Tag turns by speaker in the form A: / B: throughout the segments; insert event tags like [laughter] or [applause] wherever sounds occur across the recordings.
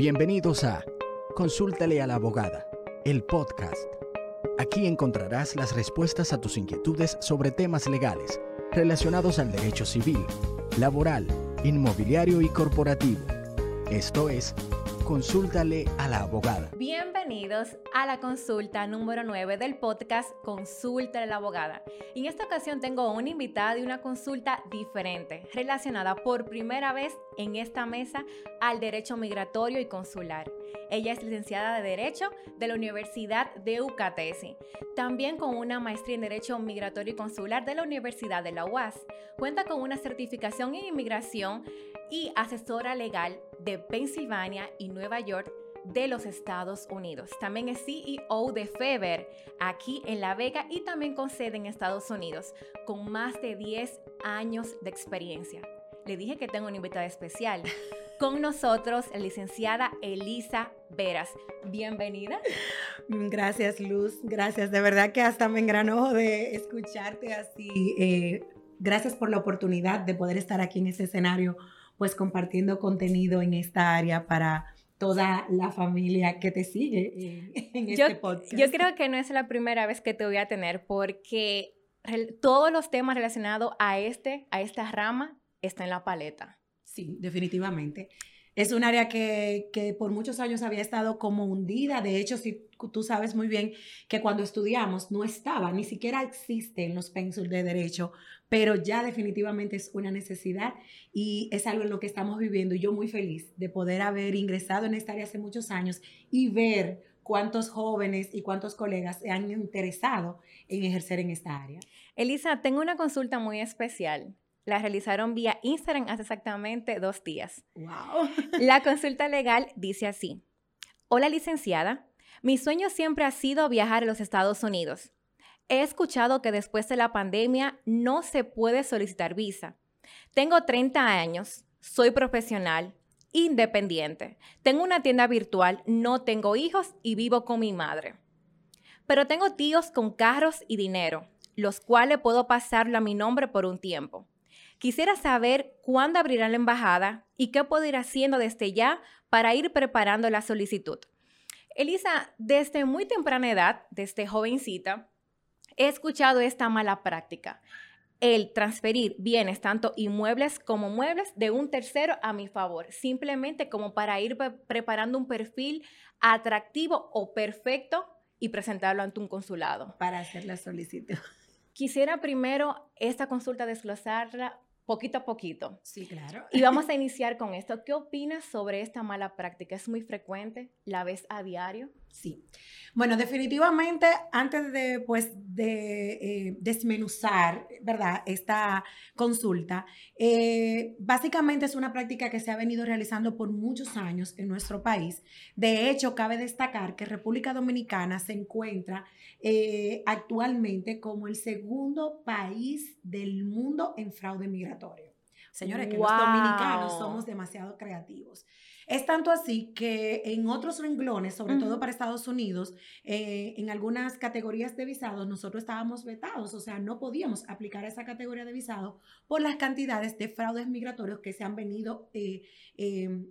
A: Bienvenidos a Consúltale a la abogada, el podcast. Aquí encontrarás las respuestas a tus inquietudes sobre temas legales relacionados al derecho civil, laboral, inmobiliario y corporativo. Esto es Consúltale a la abogada.
B: Bienvenidos a la consulta número 9 del podcast Consúltale a la abogada. En esta ocasión tengo una invitada y una consulta diferente, relacionada por primera vez en esta mesa al derecho migratorio y consular. Ella es licenciada de Derecho de la Universidad de UCATESI, también con una maestría en Derecho Migratorio y Consular de la Universidad de la UAS. Cuenta con una certificación en inmigración y asesora legal de Pensilvania y Nueva York de los Estados Unidos. También es CEO de Feber aquí en La Vega y también con sede en Estados Unidos, con más de 10 años de experiencia. Le dije que tengo una invitada especial. [laughs] Con nosotros, la licenciada Elisa Veras. Bienvenida.
C: Gracias, Luz. Gracias. De verdad que hasta me engranojo de escucharte así. Eh, gracias por la oportunidad de poder estar aquí en este escenario pues compartiendo contenido en esta área para toda la familia que te sigue en, este podcast.
B: Yo creo que no es la primera vez que te voy a tener porque todos los temas relacionados a, este, a esta rama están en la paleta.
C: Sí, definitivamente. Es un área que, que, por muchos años había estado como hundida. De hecho, si tú sabes muy bien que cuando estudiamos no estaba, ni siquiera existe en los pensos de derecho, pero ya definitivamente es una necesidad y es algo en lo que estamos viviendo. Y yo muy feliz de poder haber ingresado en esta área hace muchos años y ver cuántos jóvenes y cuántos colegas se han interesado en ejercer en esta área.
B: Elisa, tengo una consulta muy especial la realizaron vía Instagram hace exactamente dos días.
C: Wow. [laughs]
B: La consulta legal dice así. Hola licenciada, mi sueño siempre ha sido viajar a los Estados Unidos. He escuchado que después de la pandemia no se puede solicitar visa. Tengo 30 años, soy profesional, independiente. Tengo una tienda virtual, no tengo hijos y vivo con mi madre. Pero tengo tíos con carros y dinero, los cuales puedo pasarlo a mi nombre por un tiempo. Quisiera saber cuándo abrirán la embajada y qué puedo ir haciendo desde ya para ir preparando la solicitud. Elisa, desde muy temprana edad, desde jovencita, he escuchado esta mala práctica, el transferir bienes, tanto inmuebles como muebles, de un tercero a mi favor, simplemente como para ir preparando un perfil atractivo o perfecto y presentarlo ante un consulado.
C: Para hacer la solicitud.
B: Quisiera primero esta consulta desglosarla poquito a poquito.
C: Sí, claro.
B: Y vamos a iniciar con esto. ¿Qué opinas sobre esta mala práctica? ¿Es muy frecuente? ¿La ves a diario?
C: Sí. Bueno, definitivamente, antes de, pues, de eh, desmenuzar, ¿verdad? Esta consulta, eh, básicamente es una práctica que se ha venido realizando por muchos años en nuestro país. De hecho, cabe destacar que República Dominicana se encuentra eh, actualmente como el segundo país del mundo en fraude migratorio. Señores, que los dominicanos somos demasiado creativos. Es tanto así que en otros renglones, sobre todo para Estados Unidos, eh, en algunas categorías de visados, nosotros estábamos vetados, o sea, no podíamos aplicar esa categoría de visado por las cantidades de fraudes migratorios que se han venido eh, em,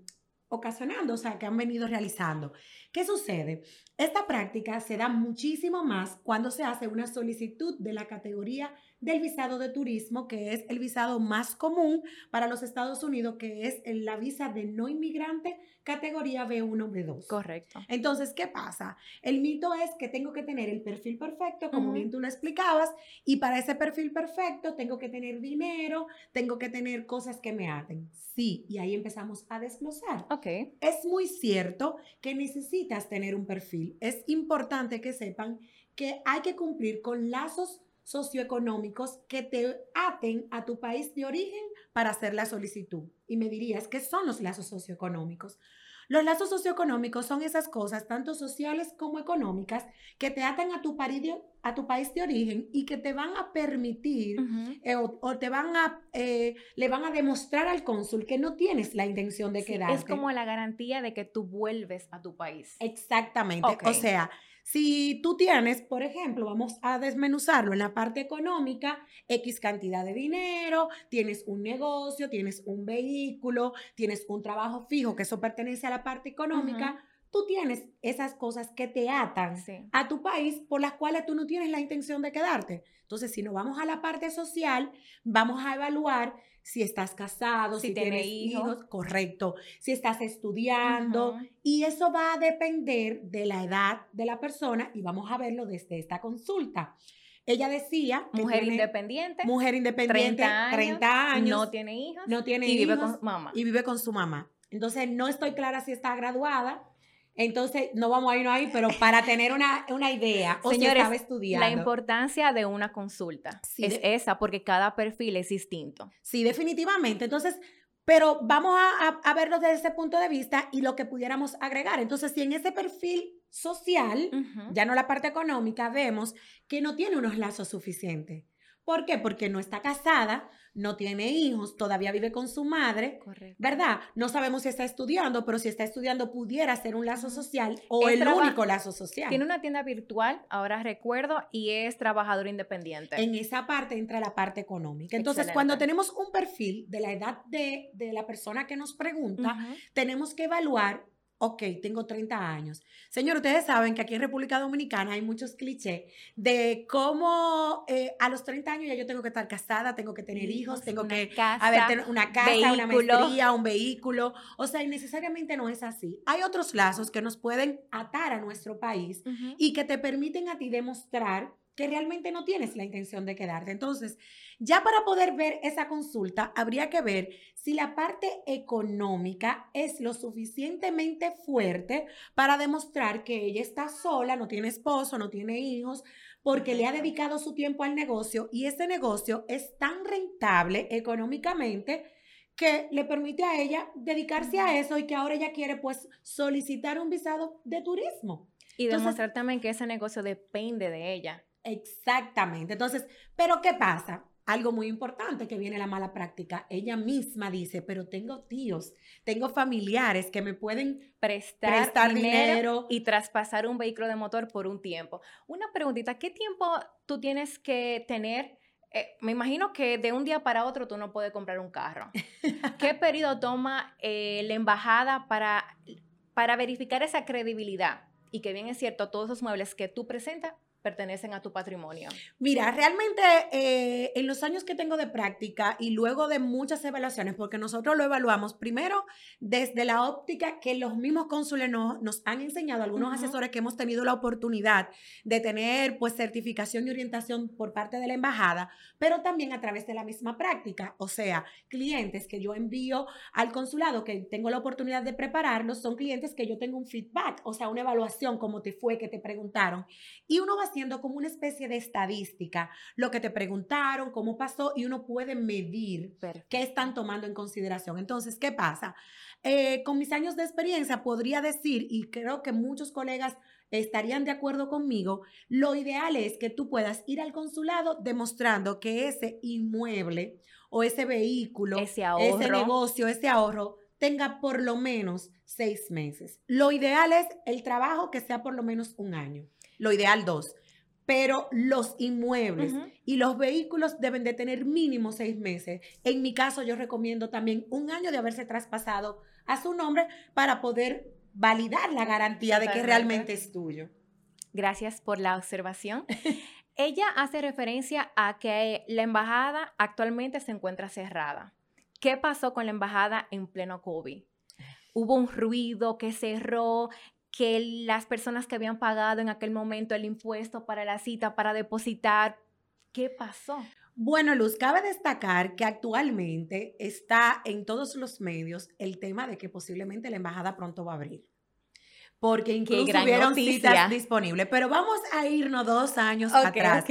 C: ocasionando, o sea, que han venido realizando. ¿Qué sucede? Esta práctica se da muchísimo más cuando se hace una solicitud de la categoría del visado de turismo, que es el visado más común para los Estados Unidos, que es la visa de no inmigrante categoría B1, B2.
B: Correcto.
C: Entonces, ¿qué pasa? El mito es que tengo que tener el perfil perfecto, como bien tú lo explicabas, y para ese perfil perfecto tengo que tener dinero, tengo que tener cosas que me aten. Sí, y ahí empezamos a desglosar.
B: Ok.
C: Es muy cierto que necesitas tener un perfil. Es importante que sepan que hay que cumplir con lazos socioeconómicos que te aten a tu país de origen para hacer la solicitud. Y me dirías, ¿qué son los lazos socioeconómicos? Los lazos socioeconómicos son esas cosas, tanto sociales como económicas, que te atan a tu, a tu país de origen y que te van a permitir eh, o, o te van a, eh, le van a demostrar al cónsul que no tienes la intención de
B: Sí,
C: quedarte.
B: es como la garantía de que tú vuelves a tu país.
C: Exactamente. O sea, si tú tienes, por ejemplo, vamos a desmenuzarlo en la parte económica, X cantidad de dinero, tienes un negocio, tienes un vehículo, tienes un trabajo fijo, que eso pertenece a la parte económica, tú tienes esas cosas que te atan
B: Sí.
C: a tu país por las cuales tú no tienes la intención de quedarte. Entonces, si nos vamos a la parte social, vamos a evaluar si estás casado,
B: Si
C: si,
B: tiene
C: tienes
B: hijos.
C: hijos, correcto, si estás estudiando, y eso va a depender de la edad de la persona y vamos a verlo desde esta consulta. Ella decía
B: Mujer
C: tiene-
B: independiente,
C: mujer independiente,
B: 30 años,
C: 30 años,
B: no tiene hijos
C: no tiene
B: y vive
C: hijos
B: con mamá.
C: y vive con su mamá. Entonces, no estoy clara si está graduada. Entonces, no vamos a irnos ahí, pero para tener una, una idea, o
B: Señores,
C: estaba estudiando.
B: La importancia de una consulta
C: Sí,
B: es
C: de-
B: esa, porque cada perfil es distinto.
C: Sí, definitivamente. Entonces, pero vamos a, a- a verlo desde ese punto de vista y lo que pudiéramos agregar. Entonces, si en ese perfil social,
B: Ujú.
C: ya no la parte económica, vemos que no tiene unos lazos suficientes. ¿Por qué? Porque no está casada, no tiene hijos, todavía vive con su madre,
B: Correcto.
C: ¿verdad? No sabemos si está estudiando, pero si está estudiando pudiera ser un lazo social o
B: Es
C: el
B: traba-
C: único lazo social.
B: Tiene una tienda virtual, ahora recuerdo, y es trabajador independiente.
C: En esa parte entra la parte económica. Entonces, cuando tenemos un perfil de la edad de, de la persona que nos pregunta, tenemos que evaluar, ok, tengo 30 años. Señor, ustedes saben que aquí en República Dominicana hay muchos clichés de cómo eh, a los 30 años ya yo tengo que estar casada, tengo que tener hijos, tengo
B: una
C: que
B: casa,
C: haber tener una casa, una
B: vehículo.
C: maestría, un vehículo. O sea, necesariamente no es así. Hay otros lazos que nos pueden atar a nuestro país y que te permiten a ti demostrar que realmente no tienes la intención de quedarte. Entonces, ya para poder ver esa consulta, habría que ver si la parte económica es lo suficientemente fuerte para demostrar que ella está sola, no tiene esposo, no tiene hijos, porque le ha dedicado su tiempo al negocio y ese negocio es tan rentable económicamente que le permite a ella dedicarse a eso y que ahora ella quiere pues solicitar un visado de turismo.
B: Y
C: Entonces-
B: demostrar también que ese negocio depende de ella.
C: Exactamente. Entonces, ¿pero qué pasa? Algo muy importante que viene la mala práctica. Ella misma dice, pero tengo tíos, tengo familiares que me pueden
B: Prestar,
C: prestar
B: dinero,
C: dinero.
B: y traspasar un vehículo de motor por un tiempo. Una preguntita, ¿qué tiempo tú tienes que tener? Eh, me imagino que de un día para otro tú no puedes comprar un carro. ¿Qué [laughs] periodo toma eh, la embajada para, para verificar esa credibilidad? Y que bien es cierto, todos esos muebles que tú presentas pertenecen a tu patrimonio.
C: Mira, realmente eh, en los años que tengo de práctica y luego de muchas evaluaciones, porque nosotros lo evaluamos primero desde la óptica que los mismos cónsules no- nos han enseñado, algunos
B: Ujú.
C: asesores que hemos tenido la oportunidad de tener pues certificación y orientación por parte de la embajada, pero también a través de la misma práctica, o sea, clientes que yo envío al consulado, que tengo la oportunidad de prepararlos, son clientes que yo tengo un feedback, o sea, una evaluación, cómo te fue, que te preguntaron, y uno va haciendo como una especie de estadística, lo que te preguntaron, cómo pasó, y uno puede medir
B: Perfecto.
C: qué están tomando en consideración. Entonces, ¿qué pasa? Eh, con mis años de experiencia podría decir, y creo que muchos colegas estarían de acuerdo conmigo, lo ideal es que tú puedas ir al consulado demostrando que ese inmueble o ese vehículo,
B: Ese ahorro.
C: ese negocio, ese ahorro, tenga por lo menos seis meses. Lo ideal es el trabajo que sea por lo menos un año. Lo ideal dos. Pero los inmuebles y los vehículos deben de tener mínimo seis meses. En mi caso, yo recomiendo también un año de haberse traspasado a su nombre para poder validar la garantía de que realmente es tuyo.
B: Gracias por la observación. [laughs] Ella hace referencia a que la embajada actualmente se encuentra cerrada. ¿Qué pasó con la embajada en pleno COVID? Hubo un ruido que cerró, que las personas que habían pagado en aquel momento el impuesto para la cita, para depositar, ¿qué pasó?
C: Bueno, Luz, cabe destacar que actualmente está en todos los medios el tema de que posiblemente la embajada pronto va a abrir. Porque incluso hubieron citas disponibles. Pero vamos a irnos dos años atrás.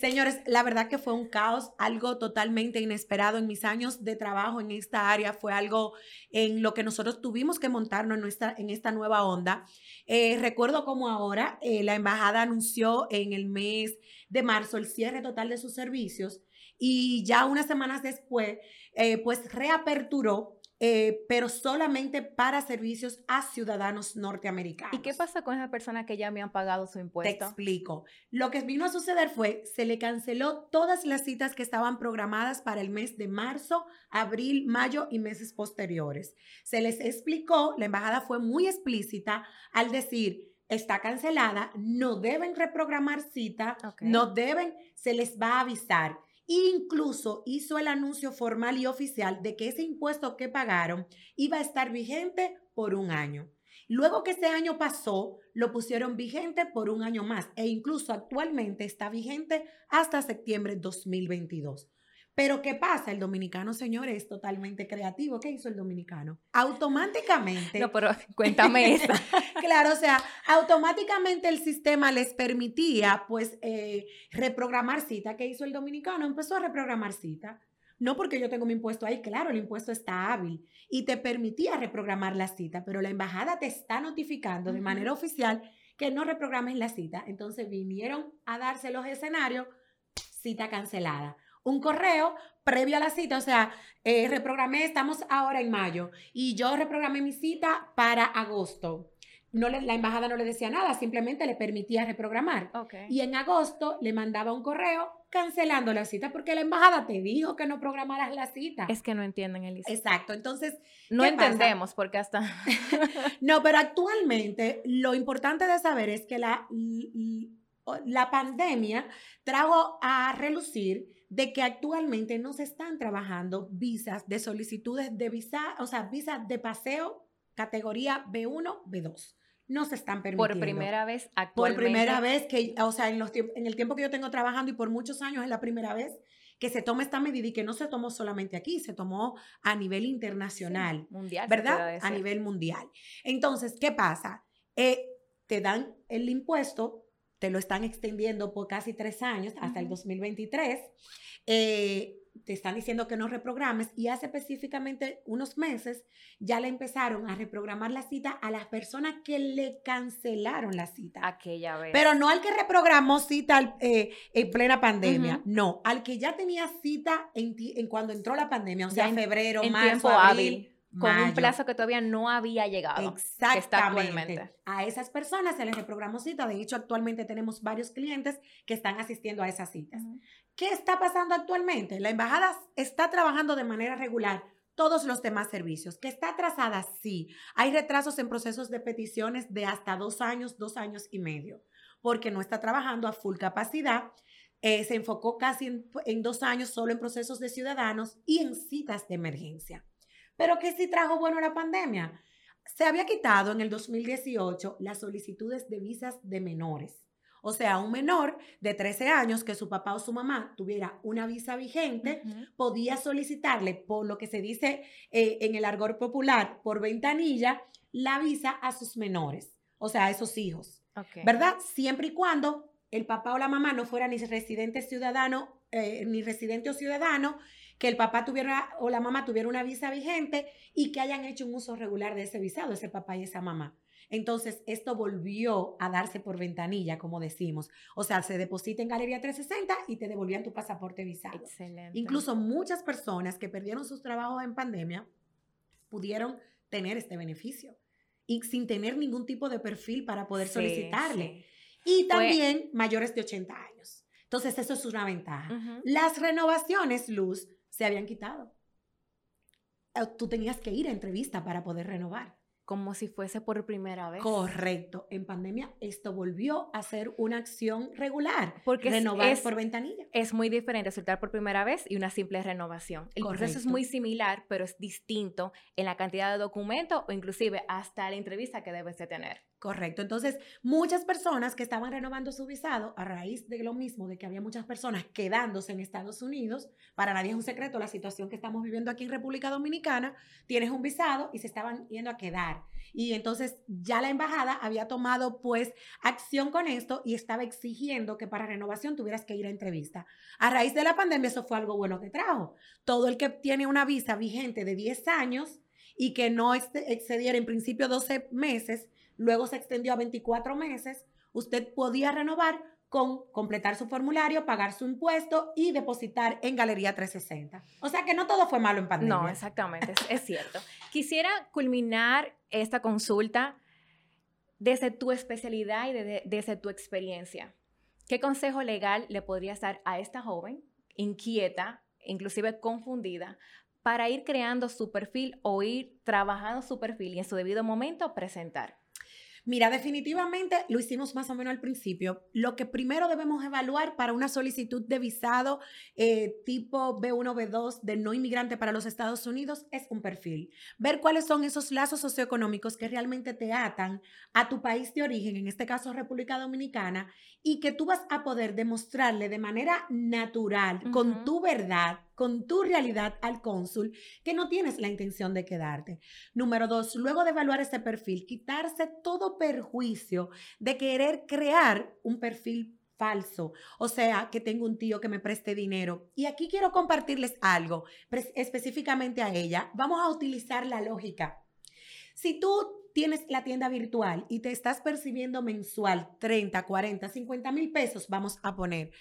C: Señores, la verdad que fue un caos, algo totalmente inesperado en mis años de trabajo en esta área. Fue algo en lo que nosotros tuvimos que montarnos en, nuestra, en esta nueva onda. Eh, recuerdo como ahora eh, la embajada anunció en el mes de marzo el cierre total de sus servicios y ya unas semanas después, eh, pues reaperturó eh, pero solamente para servicios a ciudadanos norteamericanos.
B: ¿Y qué pasa con esas personas que ya habían pagado su impuesto?
C: Te explico. Lo que vino a suceder fue, se le canceló todas las citas que estaban programadas para el mes de marzo, abril, mayo y meses posteriores. Se les explicó, la embajada fue muy explícita al decir, está cancelada, no deben reprogramar cita, no deben, se les va a avisar. Incluso hizo el anuncio formal y oficial de que ese impuesto que pagaron iba a estar vigente por un año. Luego que ese año pasó, lo pusieron vigente por un año más e incluso actualmente está vigente hasta septiembre de 2022. Pero ¿qué pasa? El dominicano, señores, es totalmente creativo. ¿Qué hizo el dominicano? [laughs] Automáticamente.
B: No, pero [laughs] cuéntame [laughs] eso.
C: claro, o sea, automáticamente el sistema les permitía, pues, eh, reprogramar cita. ¿Qué hizo el dominicano? Empezó a reprogramar cita. No porque yo tengo mi impuesto ahí, claro, el impuesto está hábil y te permitía reprogramar la cita, pero la embajada te está notificando de manera oficial que no reprogrames la cita. Entonces vinieron a darse los escenarios, cita cancelada un correo previo a la cita, o sea, eh, reprogramé, estamos ahora en mayo, y yo reprogramé mi cita para agosto. No la embajada no le decía nada, simplemente le permitía reprogramar. Y en agosto le mandaba un correo cancelando la cita porque la embajada te dijo que no programaras la cita.
B: Es que no entienden, el
C: Exacto, entonces...
B: No entendemos porque hasta... [laughs]
C: no, pero actualmente lo importante de saber es que la, la pandemia trajo a relucir de que actualmente no se están trabajando visas de solicitudes de visa, o sea, visas de paseo categoría B1, B2. No se están permitiendo.
B: Por primera vez actualmente.
C: Por primera vez que, o sea, en, los en el tiempo que yo tengo trabajando y por muchos años es la primera vez que se toma esta medida y que no se tomó solamente aquí, se tomó a nivel internacional.
B: mundial.
C: ¿Verdad? A nivel mundial. Entonces, ¿qué pasa? Eh, te dan el impuesto te lo están extendiendo por casi tres años, hasta el 2023. Eh, te están diciendo que no reprogrames y hace específicamente unos meses ya le empezaron a reprogramar la cita a las personas que le cancelaron la cita.
B: Aquella vez.
C: Pero no al que reprogramó cita eh, en plena pandemia, no, al que ya tenía cita en, en cuando entró la pandemia, o sea, en febrero, en marzo, abril
B: con un plazo que todavía no había llegado.
C: Exactamente. A esas personas se les reprogramó cita. De hecho, actualmente tenemos varios clientes que están asistiendo a esas citas. ¿Qué está pasando actualmente? La embajada está trabajando de manera regular todos los demás servicios. ¿Que está atrasada? Sí. Hay retrasos en procesos de peticiones de hasta dos años, dos años y medio, porque no está trabajando a full capacidad. Eh, se enfocó casi en dos años solo en procesos de ciudadanos y en citas de emergencia. Pero ¿qué sí trajo bueno la pandemia? Se había quitado en el 2018 las solicitudes de visas de menores. O sea, un menor de 13 años que su papá o su mamá tuviera una visa vigente, podía solicitarle, por lo que se dice eh, en el argor popular, por ventanilla, la visa a sus menores, o sea, a esos hijos. ¿Verdad? Siempre y cuando el papá o la mamá no fuera ni residente ciudadano, eh, ni residente o ciudadano, que el papá tuviera o la mamá tuviera una visa vigente y que hayan hecho un uso regular de ese visado, ese papá y esa mamá. Entonces, esto volvió a darse por ventanilla, como decimos. O sea, se deposita en Galería 360 y te devolvían tu pasaporte visado. Excelente. Incluso muchas personas que perdieron sus trabajos en pandemia pudieron tener este beneficio y sin tener ningún tipo de perfil para poder solicitarle. Y también mayores de 80 años. Entonces, eso es una ventaja. Las renovaciones, Luz, se habían quitado. Tú tenías que ir a entrevista para poder renovar.
B: Como si fuese por primera vez.
C: Correcto. En pandemia esto volvió a ser una acción regular. Porque renovar es, por ventanilla.
B: Es muy diferente soltar por primera vez y una simple renovación. El proceso es muy similar, pero es distinto en la cantidad de documentos o inclusive hasta la entrevista que debes de tener.
C: Correcto. Entonces, muchas personas que estaban renovando su visado a raíz de lo mismo, de que había muchas personas quedándose en Estados Unidos, para nadie es un secreto la situación que estamos viviendo aquí en República Dominicana, tienes un visado y se estaban yendo a quedar. Y entonces ya la embajada había tomado pues acción con esto y estaba exigiendo que para renovación tuvieras que ir a entrevista. A raíz de la pandemia eso fue algo bueno que trajo. Todo el que tiene una visa vigente de 10 años y que no excediera en principio 12 meses, luego se extendió a 24 meses, usted podía renovar con completar su formulario, pagar su impuesto y depositar en Galería 360. O sea que no todo fue malo en pandemia.
B: No, exactamente, es, cierto. Quisiera culminar esta consulta desde tu especialidad y desde tu experiencia. ¿Qué consejo legal le podrías dar a esta joven inquieta, inclusive confundida, para ir creando su perfil o ir trabajando su perfil y en su debido momento presentar?
C: Mira, definitivamente lo hicimos más o menos al principio. Lo que primero debemos evaluar para una solicitud de visado eh, tipo B1, B2 de no inmigrante para los Estados Unidos es un perfil. Ver cuáles son esos lazos socioeconómicos que realmente te atan a tu país de origen, en este caso República Dominicana, y que tú vas a poder demostrarle de manera natural, con tu verdad, con tu realidad al cónsul que no tienes la intención de quedarte. Número dos, luego de evaluar ese perfil, quitarse todo perjuicio de querer crear un perfil falso, o sea, que tengo un tío que me preste dinero. Y aquí quiero compartirles algo, específicamente a ella. Vamos a utilizar la lógica. Si tú tienes la tienda virtual y te estás percibiendo mensual 30, 40, 50 mil pesos, vamos a poner,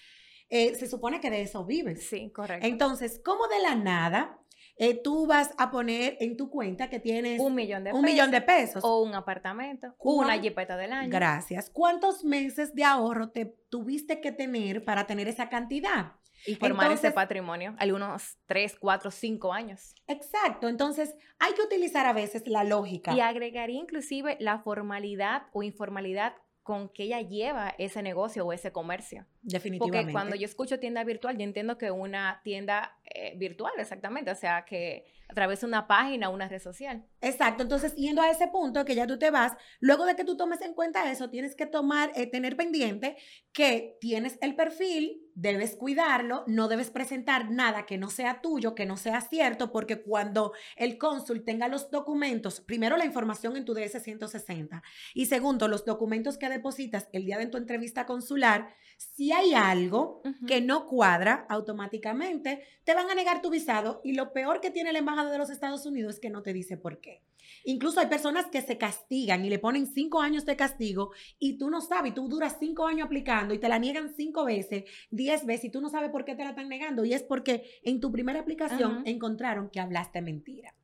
C: eh, se supone que de eso vives.
B: Sí, correcto.
C: Entonces, ¿cómo de la nada eh, tú vas a poner en tu cuenta que tienes
B: un millón de,
C: un millón de pesos?
B: O un apartamento, una jipeta del año.
C: Gracias. ¿Cuántos meses de ahorro te tuviste que tener para tener esa cantidad?
B: Y formar ese patrimonio, algunos tres, cuatro, cinco años.
C: Exacto, entonces hay que utilizar a veces la lógica.
B: Y agregaría inclusive la formalidad o informalidad con que ella lleva ese negocio o ese comercio.
C: Definitivamente.
B: Porque cuando yo escucho tienda virtual, yo entiendo que una tienda eh, virtual, exactamente, o sea, que a través de una página, una red social.
C: Exacto, entonces yendo a ese punto que ya tú te vas, luego de que tú tomes en cuenta eso, tienes que tomar, eh, tener pendiente que tienes el perfil, debes cuidarlo, no debes presentar nada que no sea tuyo, que no sea cierto, porque cuando el cónsul tenga los documentos, primero la información en tu DS-160 y segundo, los documentos que depositas el día de tu entrevista consular, si hay algo que no cuadra, automáticamente te van a negar tu visado y lo peor que tiene la Embajada de los Estados Unidos es que no te dice por qué. Incluso hay personas que se castigan y le ponen cinco años de castigo y tú no sabes, tú duras cinco años aplicando y te la niegan cinco veces, diez veces y tú no sabes por qué te la están negando y es porque en tu primera aplicación encontraron que hablaste mentira.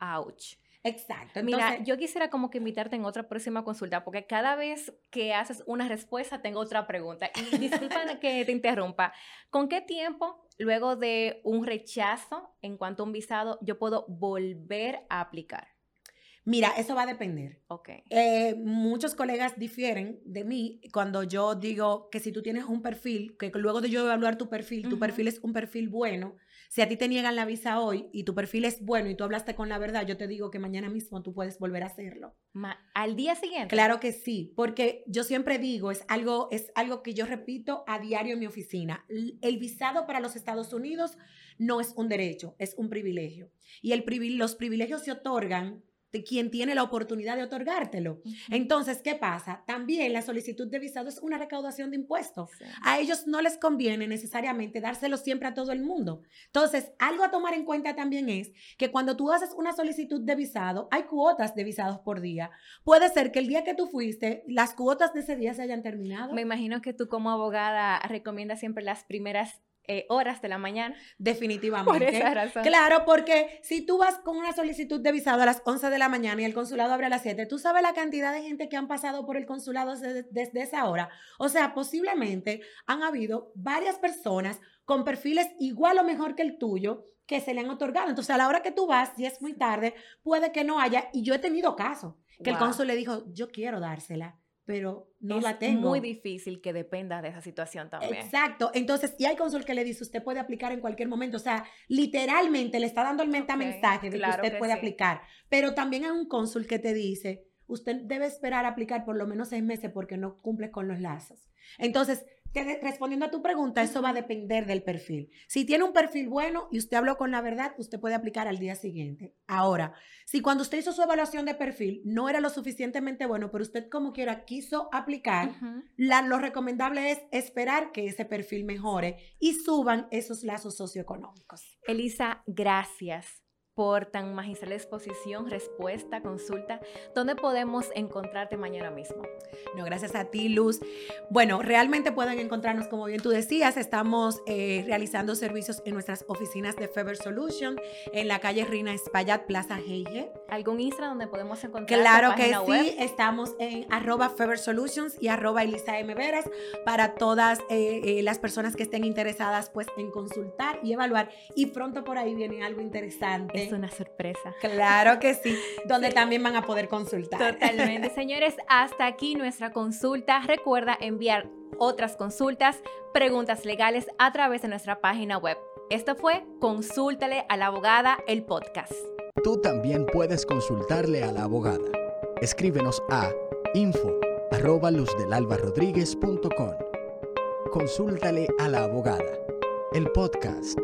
B: Ouch.
C: Exacto.
B: Mira, yo quisiera como que invitarte en otra próxima consulta, porque cada vez que haces una respuesta tengo otra pregunta. Y disculpa [laughs] que te interrumpa. ¿Con qué tiempo, luego de un rechazo en cuanto a un visado, yo puedo volver a aplicar?
C: Mira, eso va a depender.
B: Ok.
C: Eh, muchos colegas difieren de mí cuando yo digo que si tú tienes un perfil, que luego de yo evaluar tu perfil, tu perfil es un perfil bueno, si a ti te niegan la visa hoy y tu perfil es bueno y tú hablaste con la verdad, yo te digo que mañana mismo tú puedes volver a hacerlo.
B: ¿Al día siguiente?
C: Claro que sí, porque yo siempre digo, es algo, es algo que yo repito a diario en mi oficina. El visado para los Estados Unidos no es un derecho, es un privilegio. Y el los privilegios se otorgan quien tiene la oportunidad de otorgártelo. Entonces, ¿qué pasa? También la solicitud de visado es una recaudación de impuestos. A ellos no les conviene necesariamente dárselo siempre a todo el mundo. Entonces, algo a tomar en cuenta también es que cuando tú haces una solicitud de visado, hay cuotas de visados por día. Puede ser que el día que tú fuiste, las cuotas de ese día se hayan terminado.
B: Me imagino que tú como abogada recomiendas siempre las primeras eh, horas de la mañana.
C: Definitivamente. Por esa razón. Claro, porque si tú vas con una solicitud de visado a las 11 de la mañana y el consulado abre a las 7, tú sabes la cantidad de gente que han pasado por el consulado desde, esa hora. O sea, posiblemente han habido varias personas con perfiles igual o mejor que el tuyo que se le han otorgado. Entonces, a la hora que tú vas, si es muy tarde, puede que no haya. Y yo he tenido casos que el cónsul le dijo, yo quiero dársela pero no la tengo.
B: Es muy difícil que dependa de esa situación también.
C: Exacto. Entonces, y hay cónsul que le dice, usted puede aplicar en cualquier momento. O sea, literalmente le está dando el mensaje de que usted puede aplicar. Pero también hay un cónsul que te dice, usted debe esperar a aplicar por lo menos seis meses porque no cumple con los lazos. Entonces, respondiendo a tu pregunta, eso va a depender del perfil. Si tiene un perfil bueno y usted habló con la verdad, usted puede aplicar al día siguiente. Ahora, si cuando usted hizo su evaluación de perfil no era lo suficientemente bueno, pero usted como quiera quiso aplicar, lo recomendable es esperar que ese perfil mejore y suban esos lazos socioeconómicos.
B: Elisa, gracias por tan magistral exposición, respuesta, consulta. ¿Dónde podemos encontrarte mañana mismo?
C: No, gracias a ti, Luz. Bueno, realmente pueden encontrarnos, como bien tú decías, estamos eh, realizando servicios en nuestras oficinas de Fever Solution en la calle Rina Espaillat, Plaza Heige.
B: ¿Algún Instagram donde podemos encontrar?
C: Claro que sí, estamos en arroba Fever Solutions y arroba Elisa M. Veras para todas eh, eh, las personas que estén interesadas pues en consultar y evaluar. Y pronto por ahí viene algo interesante
B: es una sorpresa.
C: Claro que sí, donde también van a poder consultar.
B: Totalmente. [laughs] Señores, hasta aquí nuestra consulta. Recuerda enviar otras consultas, preguntas legales a través de nuestra página web. Esto fue Consúltale a la abogada, el podcast.
A: Tú también puedes consultarle a la abogada. Escríbenos a info arroba Consúltale a la abogada, el podcast.